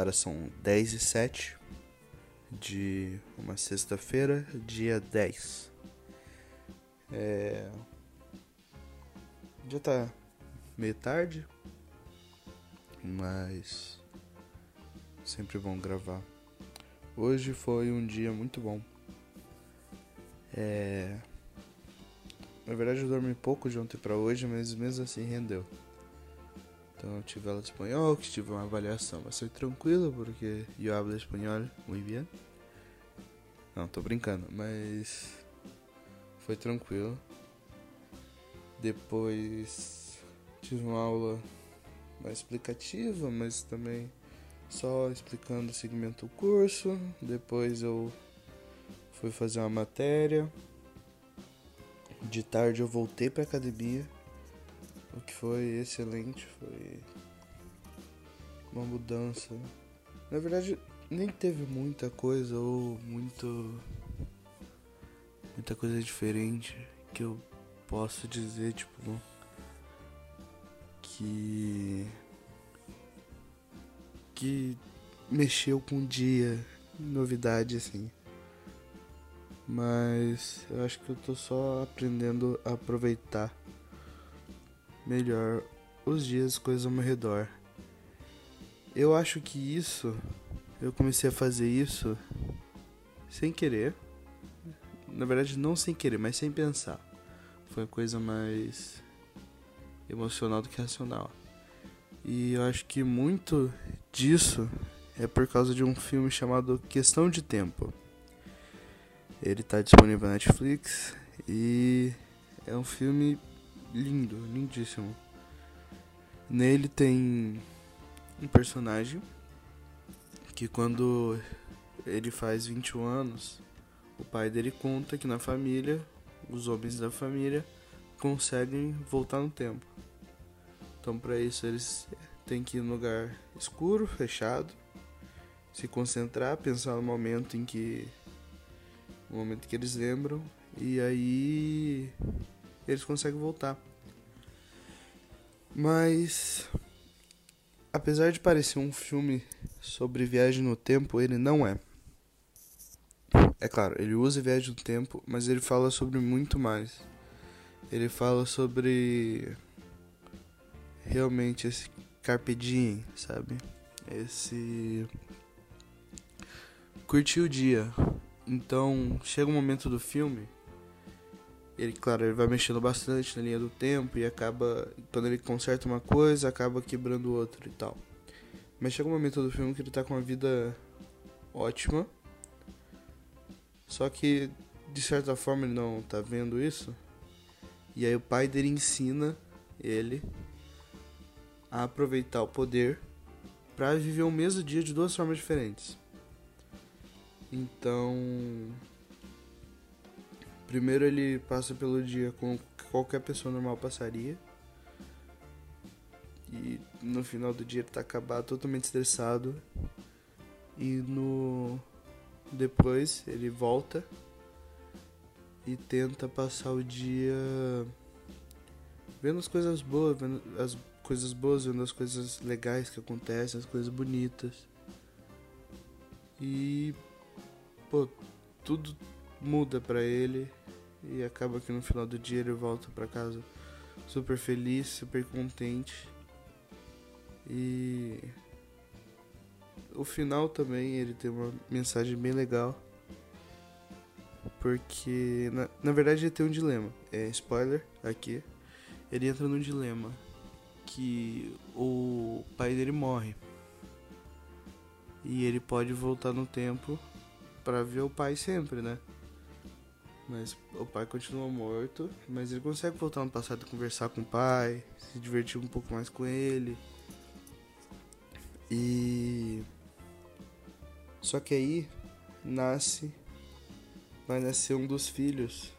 Agora são 10 e 7 de uma sexta-feira, dia 10. É... Já tá meio tarde, mas sempre bom gravar. Hoje foi um dia muito bom. É... Na verdade eu dormi pouco de ontem pra hoje, mas mesmo assim rendeu. Então eu tive aula de espanhol, que tive uma avaliação bastante tranquila, porque eu hablo espanhol muito bem. Não, tô brincando, mas foi tranquilo. Depois tive uma aula mais explicativa, mas também só explicando o segmento do curso. Depois eu fui fazer uma matéria. De tarde eu voltei pra academia o que foi excelente foi uma mudança. Na verdade, nem teve muita coisa ou muito muita coisa diferente que eu posso dizer, tipo, que que mexeu com o dia, novidade assim. Mas eu acho que eu tô só aprendendo a aproveitar melhor os dias, coisas ao meu redor. Eu acho que isso, eu comecei a fazer isso sem querer. Na verdade, não sem querer, mas sem pensar. Foi coisa mais emocional do que racional. E eu acho que muito disso é por causa de um filme chamado Questão de Tempo. Ele está disponível na Netflix e é um filme lindo, lindíssimo. Nele tem um personagem que quando ele faz 21 anos, o pai dele conta que na família, os homens da família conseguem voltar no tempo. Então para isso eles têm que ir num lugar escuro, fechado, se concentrar, pensar no momento em que no momento que eles lembram e aí eles conseguem voltar. Mas apesar de parecer um filme sobre viagem no tempo, ele não é. É claro, ele usa viagem no tempo, mas ele fala sobre muito mais. Ele fala sobre realmente esse carpe diem, sabe? Esse curtir o dia. Então, chega um momento do filme ele, claro, ele vai mexendo bastante na linha do tempo e acaba, quando ele conserta uma coisa, acaba quebrando outra e tal. Mas chega um momento do filme que ele tá com uma vida ótima, só que de certa forma ele não tá vendo isso. E aí o pai dele ensina ele a aproveitar o poder para viver o mesmo dia de duas formas diferentes. Então, Primeiro ele passa pelo dia como qualquer pessoa normal passaria. E no final do dia ele tá acabado, totalmente estressado. E no depois ele volta e tenta passar o dia vendo as coisas boas, vendo as coisas boas, vendo as coisas legais que acontecem, as coisas bonitas. E pô, tudo muda para ele e acaba que no final do dia ele volta para casa super feliz, super contente. E o final também ele tem uma mensagem bem legal. Porque na, na verdade ele tem um dilema. É spoiler aqui. Ele entra num dilema que o pai dele morre. E ele pode voltar no tempo para ver o pai sempre, né? Mas o pai continua morto, mas ele consegue voltar no passado e conversar com o pai, se divertir um pouco mais com ele. E só que aí nasce vai nascer um dos filhos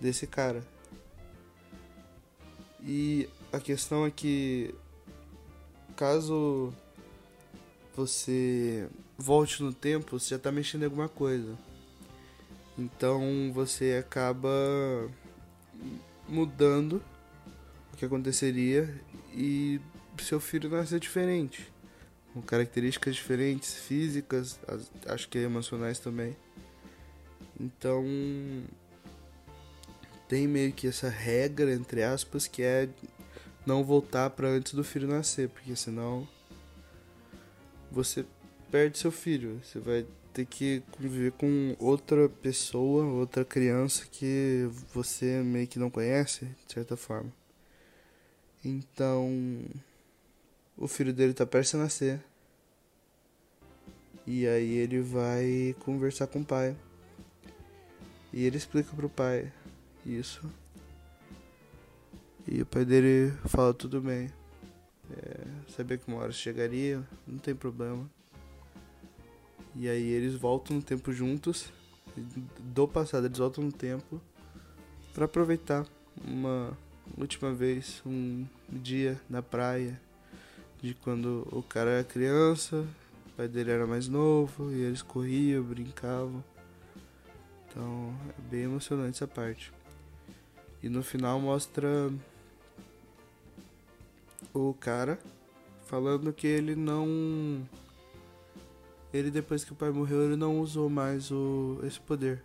desse cara. E a questão é que caso você volte no tempo, você já tá mexendo em alguma coisa. Então você acaba mudando o que aconteceria e seu filho nasce diferente. com características diferentes, físicas, acho que emocionais também. Então tem meio que essa regra entre aspas que é não voltar para antes do filho nascer, porque senão você perde seu filho, você vai ter que conviver com outra pessoa, outra criança que você meio que não conhece, de certa forma. Então, o filho dele tá prestes a nascer. E aí ele vai conversar com o pai. E ele explica pro pai isso. E o pai dele fala tudo bem. É, sabia que uma hora chegaria, não tem problema. E aí eles voltam no tempo juntos. Do passado eles voltam no tempo para aproveitar uma última vez um dia na praia de quando o cara era criança, o pai dele era mais novo e eles corriam, brincavam. Então é bem emocionante essa parte. E no final mostra o cara falando que ele não ele depois que o pai morreu ele não usou mais o esse poder.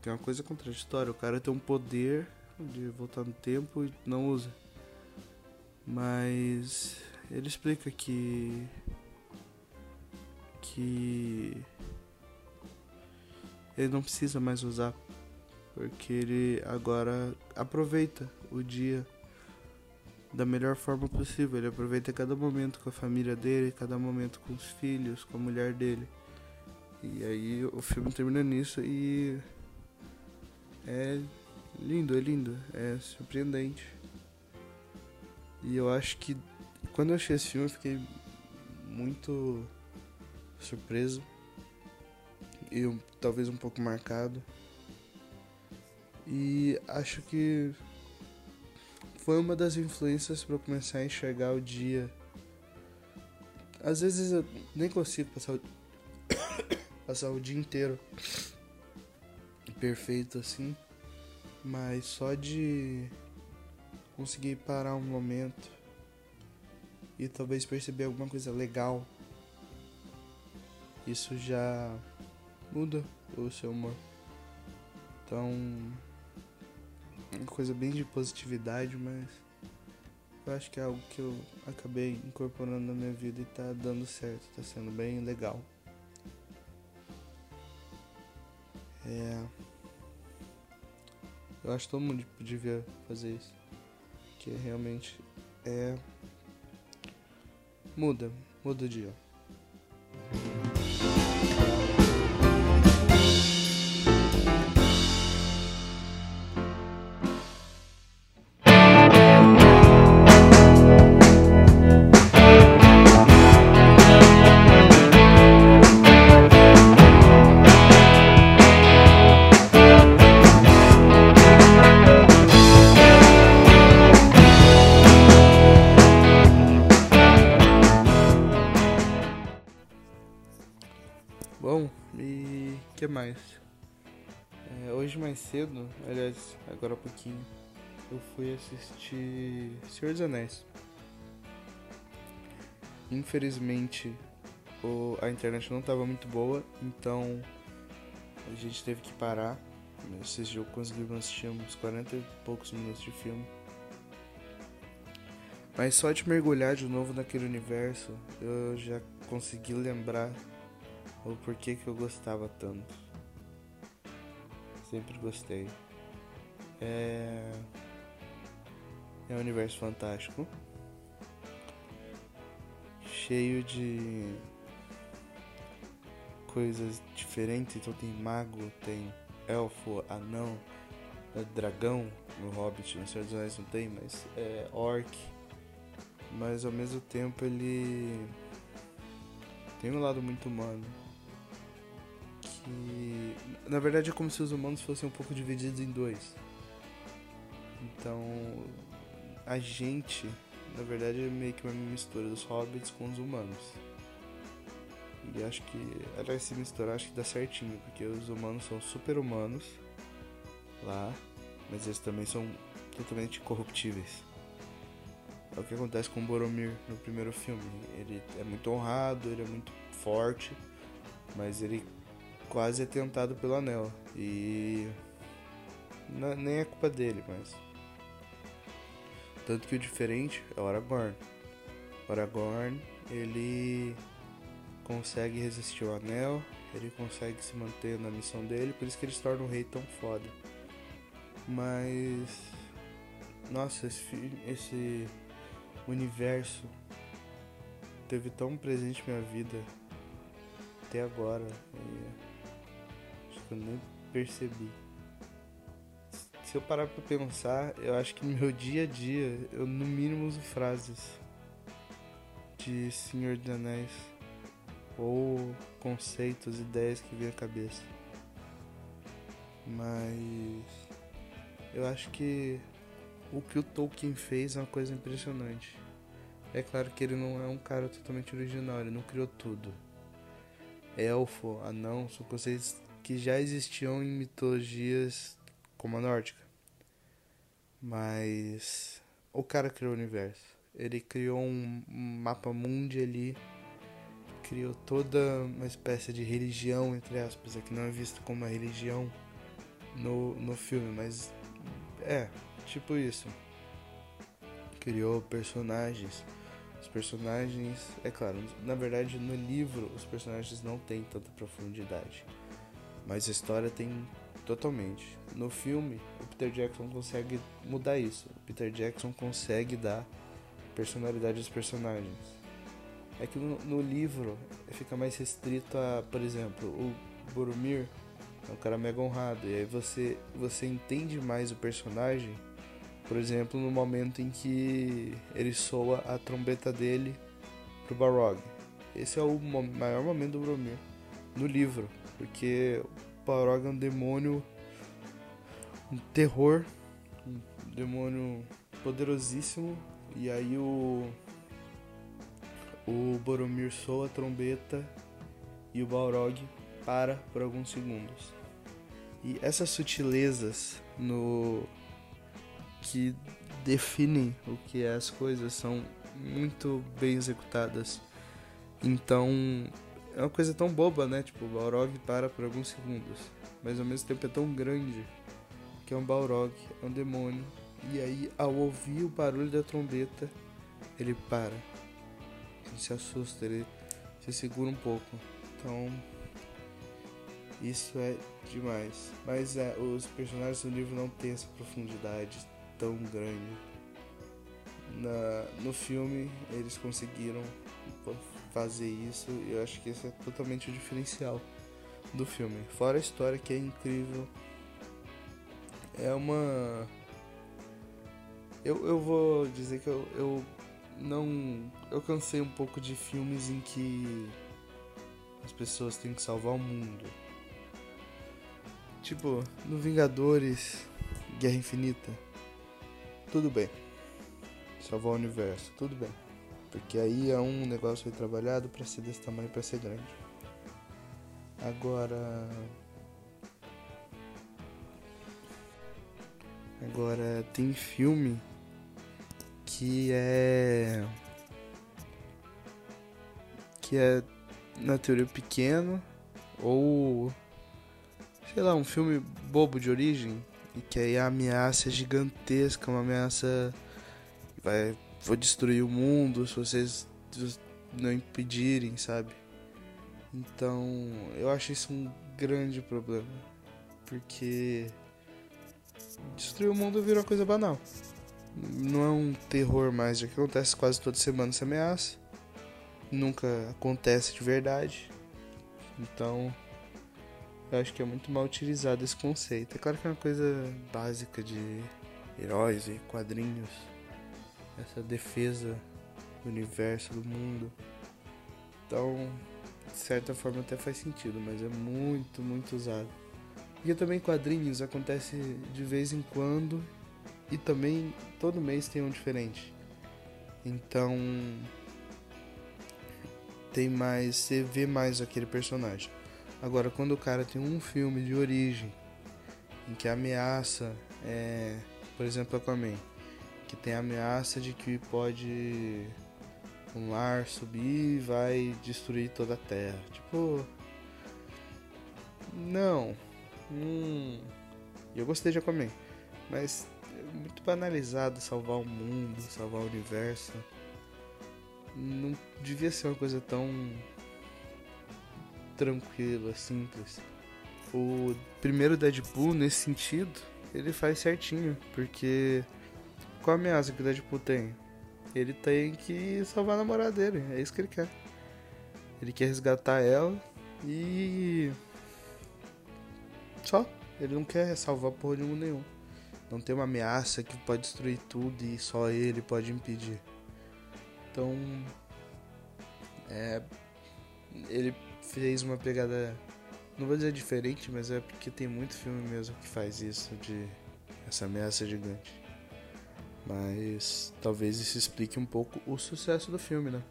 Que é uma coisa contraditória, o cara tem um poder de voltar no tempo e não usa. Mas ele explica que que ele não precisa mais usar porque ele agora aproveita o dia da melhor forma possível. Ele aproveita cada momento com a família dele, cada momento com os filhos, com a mulher dele. E aí o filme termina nisso e é lindo, é lindo, é surpreendente. E eu acho que quando eu achei esse filme eu fiquei muito surpreso e talvez um pouco marcado. E acho que foi uma das influências para começar a enxergar o dia. Às vezes eu nem consigo passar o, passar o dia inteiro perfeito assim, mas só de conseguir parar um momento e talvez perceber alguma coisa legal, isso já muda o seu humor. Então, uma coisa bem de positividade, mas eu acho que é algo que eu acabei incorporando na minha vida e tá dando certo, tá sendo bem legal. É. Eu acho que todo mundo devia fazer isso. Que realmente é. Muda, muda o dia. Que mais? É, hoje mais cedo, aliás, agora há pouquinho, eu fui assistir Senhor dos Anéis. Infelizmente, o, a internet não estava muito boa, então a gente teve que parar. Esses dias conseguimos assistir uns 40 e poucos minutos de filme. Mas só de mergulhar de novo naquele universo, eu já consegui lembrar o porquê que eu gostava tanto. Sempre gostei. É. É um universo fantástico. Cheio de coisas diferentes. Então tem mago, tem elfo, anão, é dragão no Hobbit, no Senhor dos Anéis não tem, mas é orc. Mas ao mesmo tempo ele tem um lado muito humano que na verdade é como se os humanos fossem um pouco divididos em dois. Então a gente, na verdade, é meio que uma mistura dos hobbits com os humanos. E acho que, aliás, se misturar, acho que dá certinho, porque os humanos são super humanos lá, mas eles também são totalmente corruptíveis. É o que acontece com Boromir no primeiro filme. Ele é muito honrado, ele é muito forte, mas ele quase é tentado pelo anel. E. Não, nem é culpa dele, mas. Tanto que o diferente é o Aragorn. O Aragorn, ele consegue resistir ao anel, ele consegue se manter na missão dele, por isso que ele se torna um rei tão foda. Mas. Nossa, esse, esse universo teve tão presente minha vida até agora. E que eu nem percebi. Se eu parar pra pensar, eu acho que no meu dia a dia eu no mínimo uso frases de Senhor dos Anéis ou conceitos, ideias que vem à cabeça. Mas eu acho que o que o Tolkien fez é uma coisa impressionante. É claro que ele não é um cara totalmente original, ele não criou tudo. Elfo, anão, são conceitos que já existiam em mitologias como a nórdica. Mas o cara criou o universo. Ele criou um mapa mundi ali, criou toda uma espécie de religião, entre aspas, é que não é visto como uma religião no, no filme, mas é, tipo isso. Criou personagens. Os personagens, é claro, na verdade no livro os personagens não têm tanta profundidade, mas a história tem totalmente. No filme, o Peter Jackson consegue mudar isso. O Peter Jackson consegue dar personalidade aos personagens. É que no, no livro fica mais restrito a, por exemplo, o Boromir é um cara mega honrado. E aí você, você entende mais o personagem, por exemplo, no momento em que ele soa a trombeta dele pro Balrog. Esse é o maior momento do Boromir no livro, porque o Balrog é um demônio, um terror, um demônio poderosíssimo. E aí o o Boromir soa a trombeta e o Balrog para por alguns segundos. E essas sutilezas no que definem o que é as coisas são muito bem executadas. Então, é uma coisa tão boba, né? Tipo, o Balrog para por alguns segundos, mas ao mesmo tempo é tão grande que é um Balrog, é um demônio. E aí, ao ouvir o barulho da trombeta, ele para. Ele se assusta, ele se segura um pouco. Então, isso é demais. Mas é, os personagens do livro não têm essa profundidade tão grande. Na, no filme eles conseguiram fazer isso eu acho que esse é totalmente o diferencial do filme. Fora a história que é incrível. É uma. Eu, eu vou dizer que eu, eu não. Eu cansei um pouco de filmes em que as pessoas têm que salvar o mundo Tipo, no Vingadores, Guerra Infinita, tudo bem. Salvar o universo, tudo bem. Porque aí é um negócio trabalhado para ser desse tamanho para ser grande. Agora. Agora tem filme que é. que é na teoria pequeno ou sei lá, um filme bobo de origem e que aí a ameaça é gigantesca, uma ameaça vai vou destruir o mundo se vocês não impedirem, sabe? Então, eu acho isso um grande problema, porque destruir o mundo virou coisa banal. Não é um terror mais, já que acontece quase toda semana essa ameaça. Nunca acontece de verdade. Então, eu acho que é muito mal utilizado esse conceito. É claro que é uma coisa básica de heróis e quadrinhos, essa defesa do universo, do mundo. Então, de certa forma até faz sentido, mas é muito, muito usado. E também quadrinhos acontece de vez em quando e também todo mês tem um diferente. Então tem mais, você vê mais aquele personagem. Agora, quando o cara tem um filme de origem em que a ameaça é, por exemplo, Aquaman, que tem a ameaça de que pode um mar subir e vai destruir toda a Terra. Tipo. Não. Hum. Eu gostei de Aquaman. Mas é muito banalizado salvar o mundo, salvar o universo. Não devia ser uma coisa tão tranquila, simples. O primeiro Deadpool, nesse sentido, ele faz certinho, porque qual a ameaça que o Deadpool tem? Ele tem que salvar a namorada dele, é isso que ele quer. Ele quer resgatar ela e. Só. Ele não quer salvar porra nenhum nenhum. Não tem uma ameaça que pode destruir tudo e só ele pode impedir. Então. É. Ele fez uma pegada. Não vou dizer diferente, mas é porque tem muito filme mesmo que faz isso, de. Essa ameaça gigante. Mas talvez isso explique um pouco o sucesso do filme, né?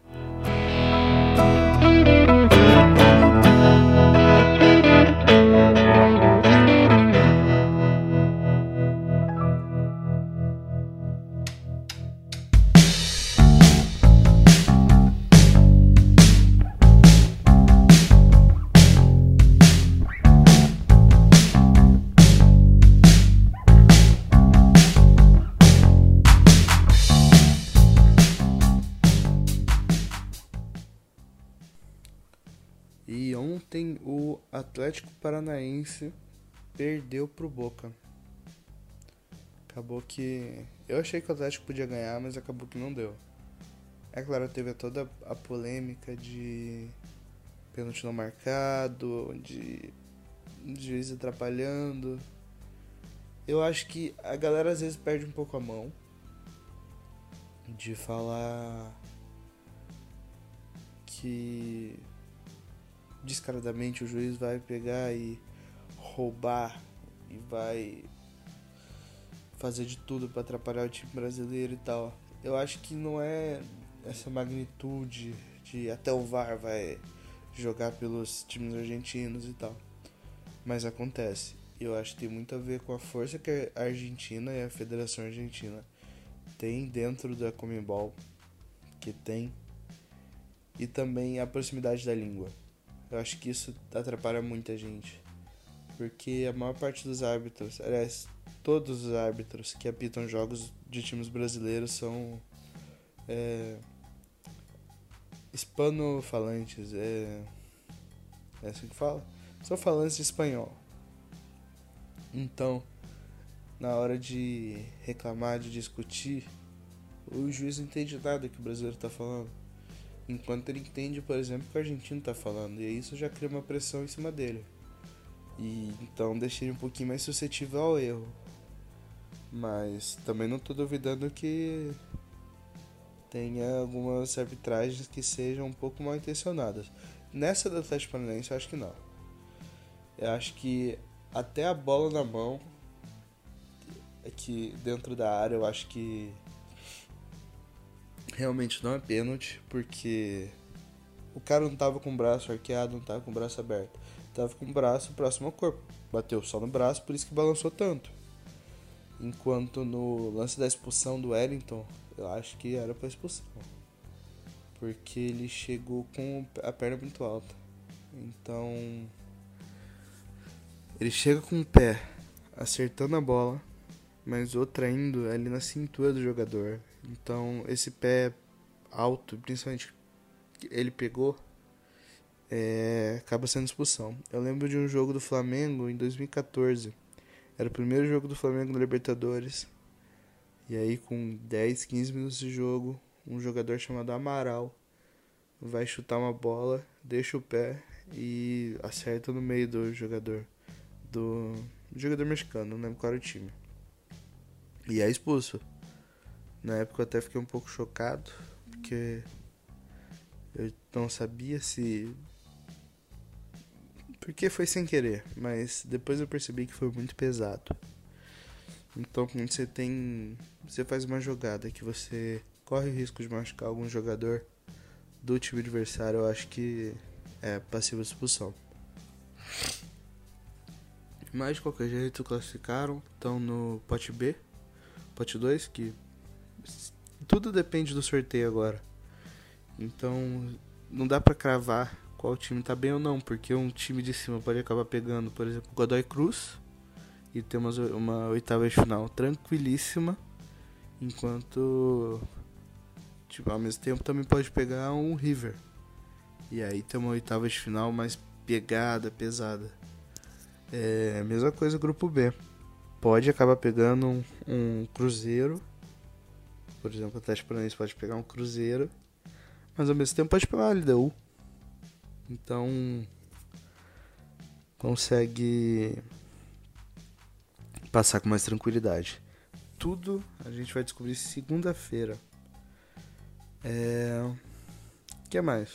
Atlético Paranaense perdeu pro Boca. Acabou que. Eu achei que o Atlético podia ganhar, mas acabou que não deu. É claro, teve toda a polêmica de pênalti não marcado, de juiz atrapalhando. Eu acho que a galera às vezes perde um pouco a mão de falar que descaradamente o juiz vai pegar e roubar e vai fazer de tudo para atrapalhar o time brasileiro e tal. Eu acho que não é essa magnitude de até o VAR vai jogar pelos times argentinos e tal. Mas acontece. Eu acho que tem muito a ver com a força que a Argentina e a Federação Argentina tem dentro da Comembol, que tem, e também a proximidade da língua. Eu acho que isso atrapalha muita gente. Porque a maior parte dos árbitros, aliás, todos os árbitros que apitam jogos de times brasileiros são é, hispanofalantes, é, é assim que fala? São falantes de espanhol. Então, na hora de reclamar, de discutir, o juiz não entende nada que o brasileiro está falando. Enquanto ele entende, por exemplo, o que o argentino está falando. E isso já cria uma pressão em cima dele. E então deixa ele um pouquinho mais suscetível ao erro. Mas também não estou duvidando que tenha algumas arbitragens que sejam um pouco mal intencionadas. Nessa do Atlético Paranaense eu acho que não. Eu acho que até a bola na mão que dentro da área eu acho que realmente não é pênalti, porque o cara não tava com o braço arqueado, não tava com o braço aberto. Tava com o braço próximo ao corpo. Bateu só no braço, por isso que balançou tanto. Enquanto no lance da expulsão do Wellington, eu acho que era pra expulsão. Porque ele chegou com a perna muito alta. Então. Ele chega com o pé acertando a bola, mas outra indo ali na cintura do jogador. Então, esse pé alto, principalmente ele pegou, é, acaba sendo expulsão. Eu lembro de um jogo do Flamengo em 2014. Era o primeiro jogo do Flamengo no Libertadores. E aí, com 10, 15 minutos de jogo, um jogador chamado Amaral vai chutar uma bola, deixa o pé e acerta no meio do jogador. Do, do jogador mexicano, não lembro qual era o time. E é expulso. Na época eu até fiquei um pouco chocado, porque eu não sabia se. Porque foi sem querer, mas depois eu percebi que foi muito pesado. Então quando você tem. Você faz uma jogada que você corre o risco de machucar algum jogador do time adversário, eu acho que é passiva de expulsão. Mas de qualquer jeito classificaram, estão no pote B, pote 2, que tudo depende do sorteio agora. Então, não dá para cravar qual time tá bem ou não, porque um time de cima pode acabar pegando, por exemplo, Godoy Cruz e ter uma, uma oitava de final tranquilíssima, enquanto tipo, ao mesmo tempo também pode pegar um River. E aí tem uma oitava de final mais pegada, pesada. É, mesma coisa grupo B. Pode acabar pegando um, um Cruzeiro. Por exemplo, o Atlético Paranaense pode pegar um Cruzeiro. Mas ao mesmo tempo pode pegar uma LDU. Então consegue passar com mais tranquilidade. Tudo a gente vai descobrir segunda-feira. É... O que mais?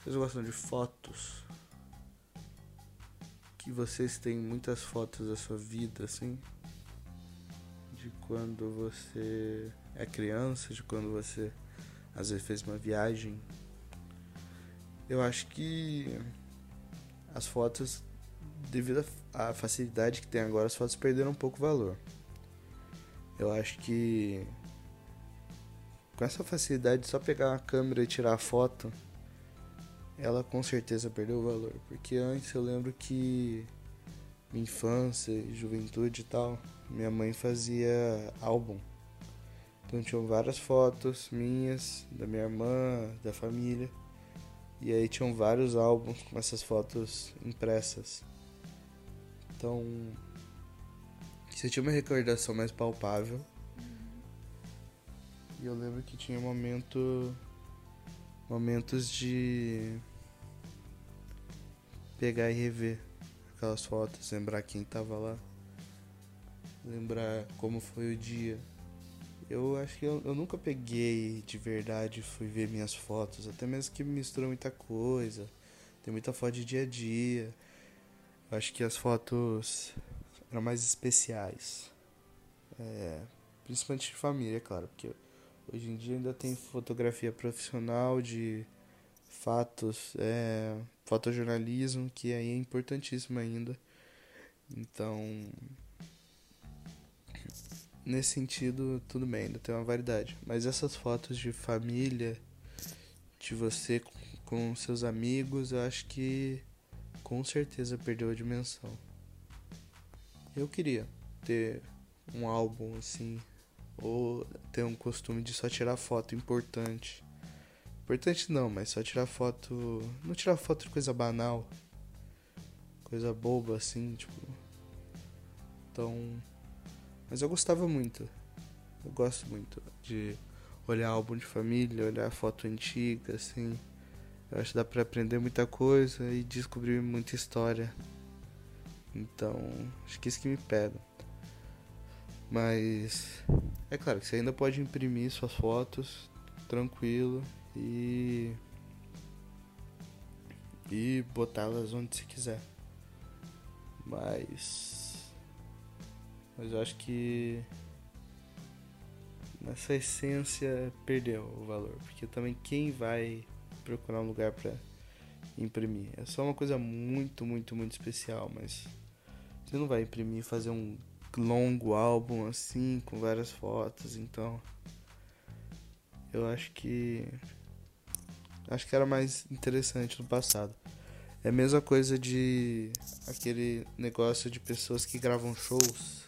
Vocês gostam de fotos? Que vocês têm muitas fotos da sua vida, assim? Quando você é criança, de quando você às vezes fez uma viagem. Eu acho que as fotos, devido à facilidade que tem agora, as fotos perderam um pouco o valor. Eu acho que com essa facilidade de só pegar uma câmera e tirar a foto, ela com certeza perdeu o valor. Porque antes eu lembro que minha infância, juventude e tal, minha mãe fazia álbum. Então tinham várias fotos minhas, da minha irmã, da família. E aí tinham vários álbuns com essas fotos impressas. Então você tinha uma recordação mais palpável. E eu lembro que tinha momento momentos de pegar e rever aquelas fotos, lembrar quem tava lá, lembrar como foi o dia. Eu acho que eu, eu nunca peguei de verdade fui ver minhas fotos, até mesmo que misturam muita coisa, tem muita foto de dia a dia. Eu acho que as fotos eram mais especiais. É, principalmente de família, claro, porque hoje em dia ainda tem fotografia profissional de fatos, é, fotojornalismo, que aí é importantíssimo ainda. Então, nesse sentido, tudo bem, ainda tem uma variedade. Mas essas fotos de família, de você com seus amigos, eu acho que com certeza perdeu a dimensão. Eu queria ter um álbum assim, ou ter um costume de só tirar foto importante. Importante não, mas só tirar foto. Não tirar foto de coisa banal. Coisa boba assim, tipo. Então. Mas eu gostava muito. Eu gosto muito de olhar álbum de família, olhar foto antiga, assim. Eu acho que dá pra aprender muita coisa e descobrir muita história. Então, acho que isso que me pega. Mas é claro que você ainda pode imprimir suas fotos tranquilo e e botá-las onde você quiser. Mas mas eu acho que nessa essência perdeu o valor, porque também quem vai procurar um lugar para imprimir é só uma coisa muito, muito, muito especial, mas você não vai imprimir fazer um longo álbum assim, com várias fotos, então. Eu acho que. Acho que era mais interessante no passado. É a mesma coisa de aquele negócio de pessoas que gravam shows.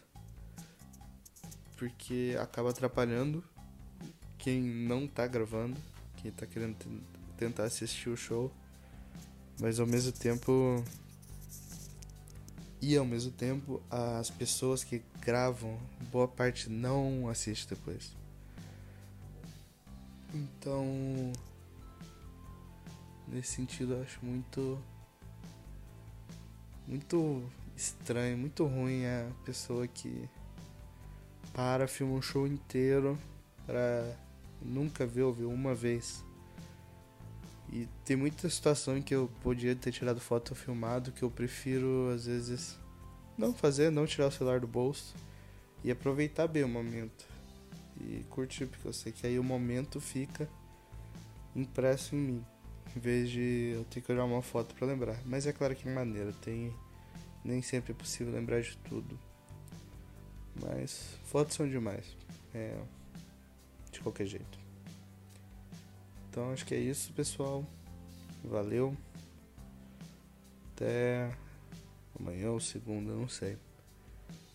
Porque acaba atrapalhando quem não tá gravando, quem tá querendo tentar assistir o show. Mas ao mesmo tempo e ao mesmo tempo, as pessoas que gravam, boa parte não assiste depois. Então, nesse sentido, eu acho muito muito estranho, muito ruim a pessoa que para, filma um show inteiro para nunca ver ou ver uma vez. E tem muita situação em que eu podia ter tirado foto ou filmado que eu prefiro, às vezes, não fazer, não tirar o celular do bolso e aproveitar bem o momento. E curtir, porque eu sei que aí o momento fica impresso em mim, em vez de eu ter que olhar uma foto para lembrar. Mas é claro que é maneira, tem nem sempre é possível lembrar de tudo. Mas fotos são demais. É, de qualquer jeito. Então acho que é isso, pessoal. Valeu. Até amanhã ou segunda, não sei.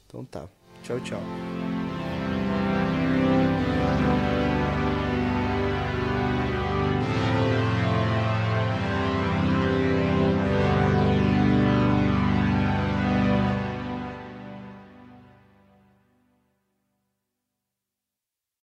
Então tá. Tchau, tchau.